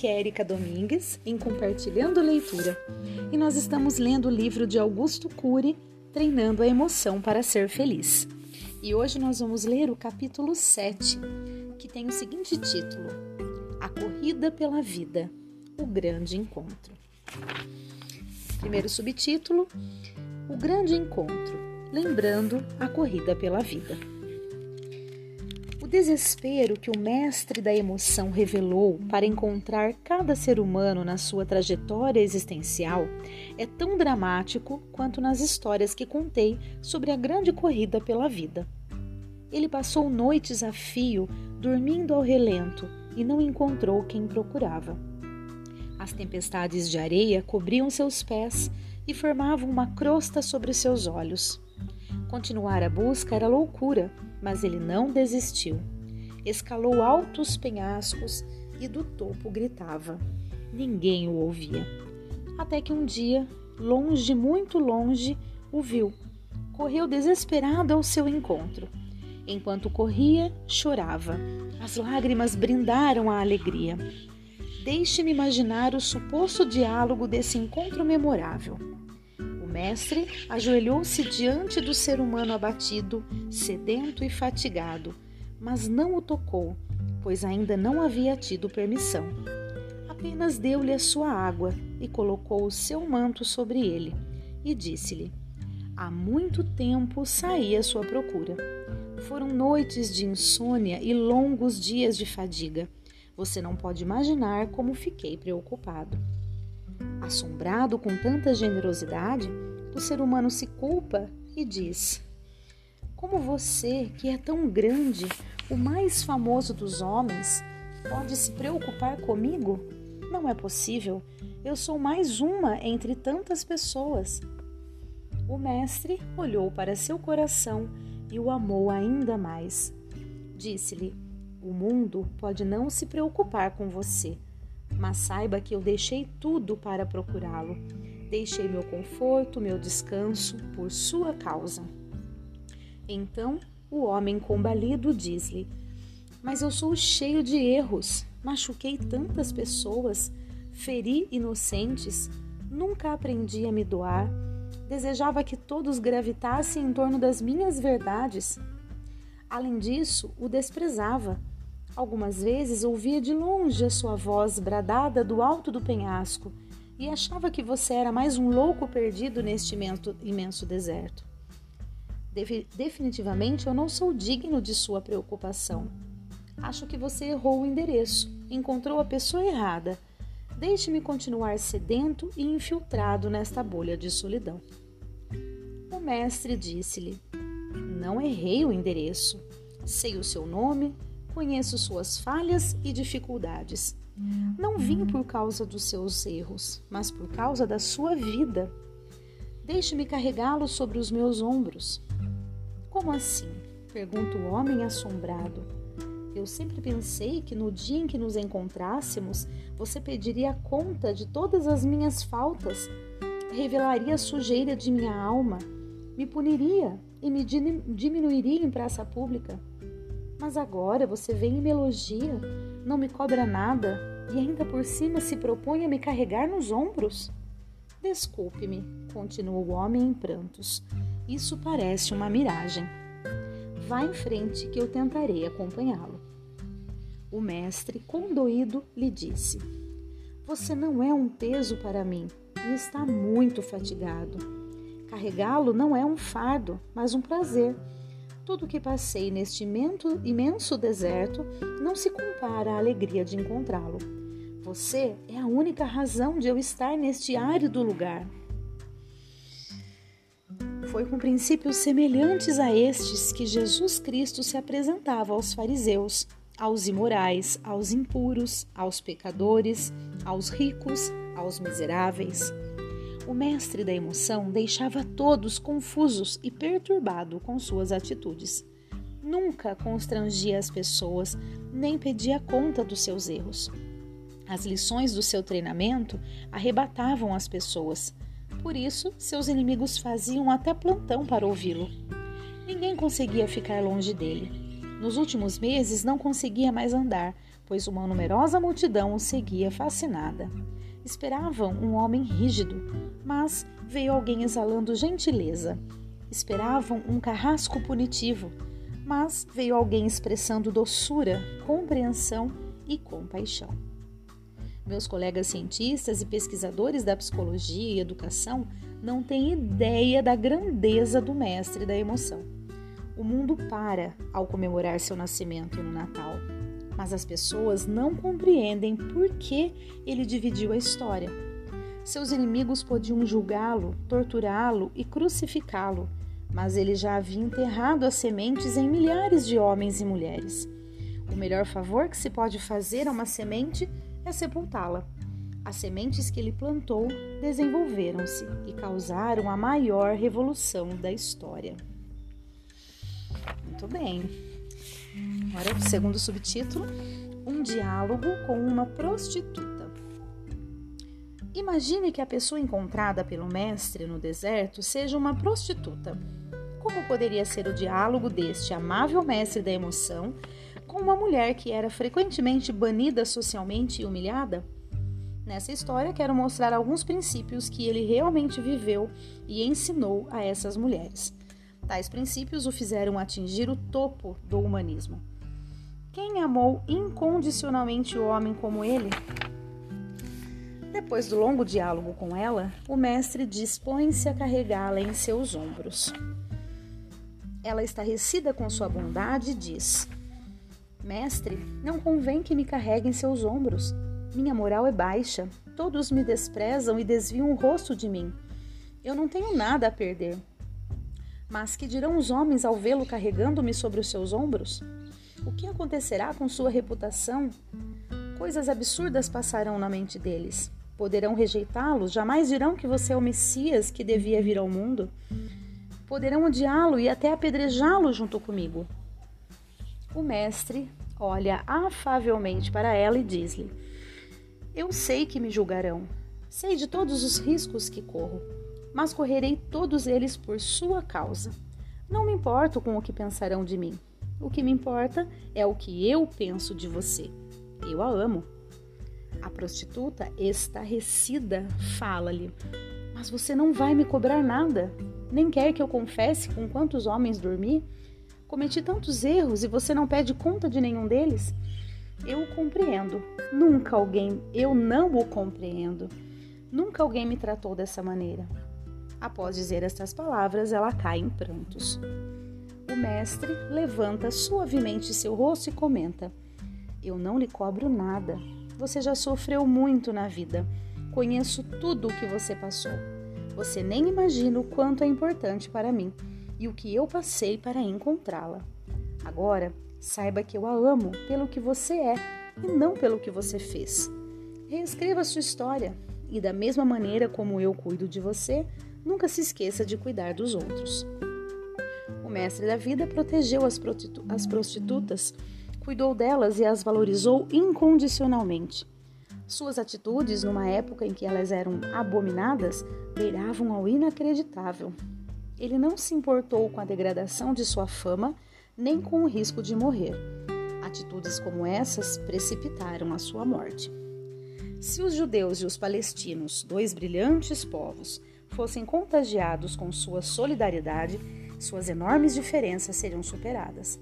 Aqui é Erika Domingues em Compartilhando Leitura e nós estamos lendo o livro de Augusto Cury, Treinando a Emoção para Ser Feliz. E hoje nós vamos ler o capítulo 7, que tem o seguinte título: A Corrida pela Vida O Grande Encontro. Primeiro subtítulo: O Grande Encontro Lembrando a Corrida pela Vida desespero que o mestre da emoção revelou para encontrar cada ser humano na sua trajetória existencial é tão dramático quanto nas histórias que contei sobre a grande corrida pela vida. Ele passou noites a fio, dormindo ao relento, e não encontrou quem procurava. As tempestades de areia cobriam seus pés e formavam uma crosta sobre seus olhos. Continuar a busca era loucura, mas ele não desistiu. Escalou altos penhascos e do topo gritava. Ninguém o ouvia. Até que um dia, longe, muito longe, o viu. Correu desesperado ao seu encontro. Enquanto corria, chorava. As lágrimas brindaram a alegria. Deixe-me imaginar o suposto diálogo desse encontro memorável mestre ajoelhou-se diante do ser humano abatido, sedento e fatigado, mas não o tocou, pois ainda não havia tido permissão. Apenas deu-lhe a sua água e colocou o seu manto sobre ele, e disse-lhe: Há muito tempo saí à sua procura. Foram noites de insônia e longos dias de fadiga. Você não pode imaginar como fiquei preocupado. Assombrado com tanta generosidade, o ser humano se culpa e diz: Como você, que é tão grande, o mais famoso dos homens, pode se preocupar comigo? Não é possível. Eu sou mais uma entre tantas pessoas. O mestre olhou para seu coração e o amou ainda mais. Disse-lhe: O mundo pode não se preocupar com você, mas saiba que eu deixei tudo para procurá-lo. Deixei meu conforto, meu descanso por sua causa. Então o homem combalido diz-lhe: Mas eu sou cheio de erros, machuquei tantas pessoas, feri inocentes, nunca aprendi a me doar, desejava que todos gravitassem em torno das minhas verdades. Além disso, o desprezava. Algumas vezes ouvia de longe a sua voz bradada do alto do penhasco e achava que você era mais um louco perdido neste imenso, deserto. definitivamente eu não sou digno de sua preocupação. Acho que você errou o endereço, encontrou a pessoa errada. Deixe-me continuar sedento e infiltrado nesta bolha de solidão. O mestre disse-lhe: Não errei o endereço. Sei o seu nome, conheço suas falhas e dificuldades. Não vim por causa dos seus erros, mas por causa da sua vida. Deixe-me carregá-lo sobre os meus ombros. Como assim? pergunta o homem assombrado. Eu sempre pensei que no dia em que nos encontrássemos, você pediria conta de todas as minhas faltas, revelaria a sujeira de minha alma, me puniria e me diminuiria em praça pública. Mas agora você vem e me elogia, não me cobra nada e ainda por cima se propõe a me carregar nos ombros? Desculpe-me, continuou o homem em prantos. Isso parece uma miragem. Vá em frente que eu tentarei acompanhá-lo. O mestre, condoído, lhe disse: Você não é um peso para mim e está muito fatigado. Carregá-lo não é um fardo, mas um prazer tudo o que passei neste imenso, deserto não se compara à alegria de encontrá-lo. Você é a única razão de eu estar neste árido lugar. Foi com princípios semelhantes a estes que Jesus Cristo se apresentava aos fariseus, aos imorais, aos impuros, aos pecadores, aos ricos, aos miseráveis. O mestre da emoção deixava todos confusos e perturbados com suas atitudes. Nunca constrangia as pessoas, nem pedia conta dos seus erros. As lições do seu treinamento arrebatavam as pessoas. Por isso, seus inimigos faziam até plantão para ouvi-lo. Ninguém conseguia ficar longe dele. Nos últimos meses, não conseguia mais andar, pois uma numerosa multidão o seguia fascinada. Esperavam um homem rígido, mas veio alguém exalando gentileza. Esperavam um carrasco punitivo, mas veio alguém expressando doçura, compreensão e compaixão. Meus colegas cientistas e pesquisadores da psicologia e educação não têm ideia da grandeza do mestre da emoção. O mundo para ao comemorar seu nascimento no Natal, mas as pessoas não compreendem por que ele dividiu a história. Seus inimigos podiam julgá-lo, torturá-lo e crucificá-lo, mas ele já havia enterrado as sementes em milhares de homens e mulheres. O melhor favor que se pode fazer a uma semente é sepultá-la. As sementes que ele plantou desenvolveram-se e causaram a maior revolução da história. Muito bem. Agora, o segundo subtítulo: Um diálogo com uma prostituta. Imagine que a pessoa encontrada pelo mestre no deserto seja uma prostituta. Como poderia ser o diálogo deste amável mestre da emoção com uma mulher que era frequentemente banida socialmente e humilhada? Nessa história, quero mostrar alguns princípios que ele realmente viveu e ensinou a essas mulheres. Tais princípios o fizeram atingir o topo do humanismo. Quem amou incondicionalmente o homem como ele? Depois do longo diálogo com ela, o mestre dispõe-se a carregá-la em seus ombros. Ela, estarrecida com sua bondade, diz: Mestre, não convém que me carregue em seus ombros. Minha moral é baixa, todos me desprezam e desviam o rosto de mim. Eu não tenho nada a perder. Mas que dirão os homens ao vê-lo carregando-me sobre os seus ombros? O que acontecerá com sua reputação? Coisas absurdas passarão na mente deles. Poderão rejeitá-lo, jamais dirão que você é o Messias que devia vir ao mundo. Poderão odiá-lo e até apedrejá-lo junto comigo. O mestre olha afavelmente para ela e diz-lhe: Eu sei que me julgarão, sei de todos os riscos que corro, mas correrei todos eles por sua causa. Não me importo com o que pensarão de mim. O que me importa é o que eu penso de você. Eu a amo. A prostituta, estarrecida, fala-lhe: Mas você não vai me cobrar nada, nem quer que eu confesse com quantos homens dormi? Cometi tantos erros e você não pede conta de nenhum deles? Eu o compreendo. Nunca alguém, eu não o compreendo. Nunca alguém me tratou dessa maneira. Após dizer estas palavras, ela cai em prantos. O mestre levanta suavemente seu rosto e comenta: Eu não lhe cobro nada. Você já sofreu muito na vida. Conheço tudo o que você passou. Você nem imagina o quanto é importante para mim e o que eu passei para encontrá-la. Agora, saiba que eu a amo pelo que você é e não pelo que você fez. Reescreva sua história e, da mesma maneira como eu cuido de você, nunca se esqueça de cuidar dos outros. O mestre da vida protegeu as, as prostitutas, cuidou delas e as valorizou incondicionalmente. Suas atitudes, numa época em que elas eram abominadas, beiravam ao inacreditável ele não se importou com a degradação de sua fama nem com o risco de morrer. Atitudes como essas precipitaram a sua morte. Se os judeus e os palestinos, dois brilhantes povos, fossem contagiados com sua solidariedade, suas enormes diferenças seriam superadas.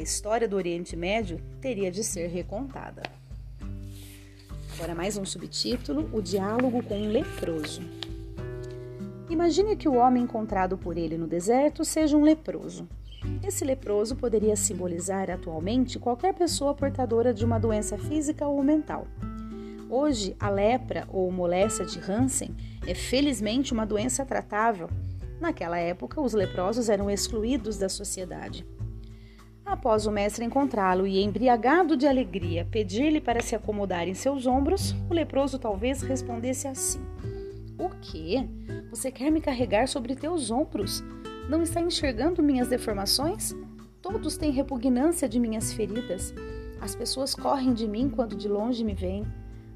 A história do Oriente Médio teria de ser recontada. Agora, mais um subtítulo: O diálogo com um leproso. Imagine que o homem encontrado por ele no deserto seja um leproso. Esse leproso poderia simbolizar atualmente qualquer pessoa portadora de uma doença física ou mental. Hoje, a lepra ou moléstia de Hansen é felizmente uma doença tratável. Naquela época, os leprosos eram excluídos da sociedade. Após o mestre encontrá-lo e, embriagado de alegria, pedir-lhe para se acomodar em seus ombros, o leproso talvez respondesse assim: o quê? Você quer me carregar sobre teus ombros? Não está enxergando minhas deformações? Todos têm repugnância de minhas feridas. As pessoas correm de mim quando de longe me veem.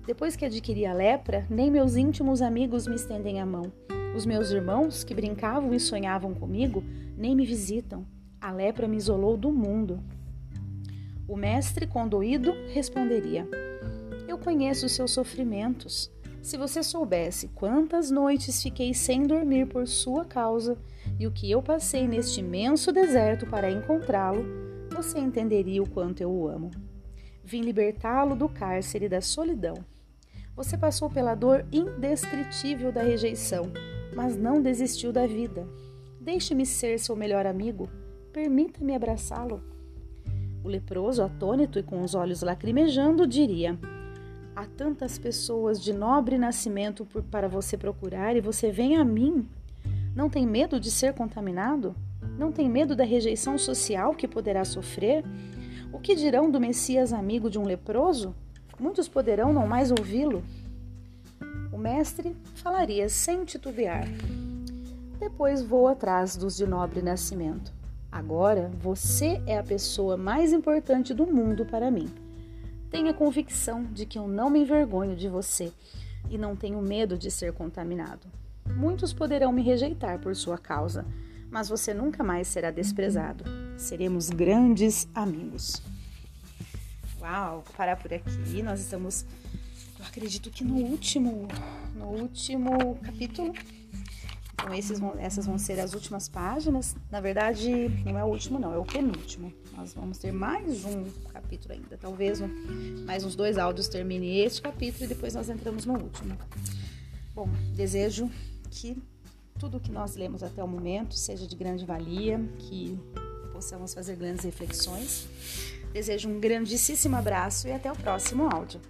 Depois que adquiri a lepra, nem meus íntimos amigos me estendem a mão. Os meus irmãos, que brincavam e sonhavam comigo, nem me visitam. A lepra me isolou do mundo. O mestre, condoído, responderia: Eu conheço os seus sofrimentos. Se você soubesse quantas noites fiquei sem dormir por sua causa e o que eu passei neste imenso deserto para encontrá-lo, você entenderia o quanto eu o amo. Vim libertá-lo do cárcere da solidão. Você passou pela dor indescritível da rejeição, mas não desistiu da vida. Deixe-me ser seu melhor amigo. Permita-me abraçá-lo. O leproso, atônito e com os olhos lacrimejando, diria: Há tantas pessoas de nobre nascimento por, para você procurar e você vem a mim. Não tem medo de ser contaminado? Não tem medo da rejeição social que poderá sofrer? O que dirão do Messias amigo de um leproso? Muitos poderão não mais ouvi-lo. O mestre falaria sem titubear. Depois vou atrás dos de nobre nascimento. Agora você é a pessoa mais importante do mundo para mim. Tenha convicção de que eu não me envergonho de você e não tenho medo de ser contaminado. Muitos poderão me rejeitar por sua causa, mas você nunca mais será desprezado. Seremos grandes amigos. Uau, vou parar por aqui. Nós estamos, eu acredito que no último, no último capítulo então, esses vão, essas vão ser as últimas páginas. Na verdade, não é o último, não, é o penúltimo. Nós vamos ter mais um capítulo ainda. Talvez mais uns dois áudios termine este capítulo e depois nós entramos no último. Bom, desejo que tudo que nós lemos até o momento seja de grande valia, que possamos fazer grandes reflexões. Desejo um grandíssimo abraço e até o próximo áudio.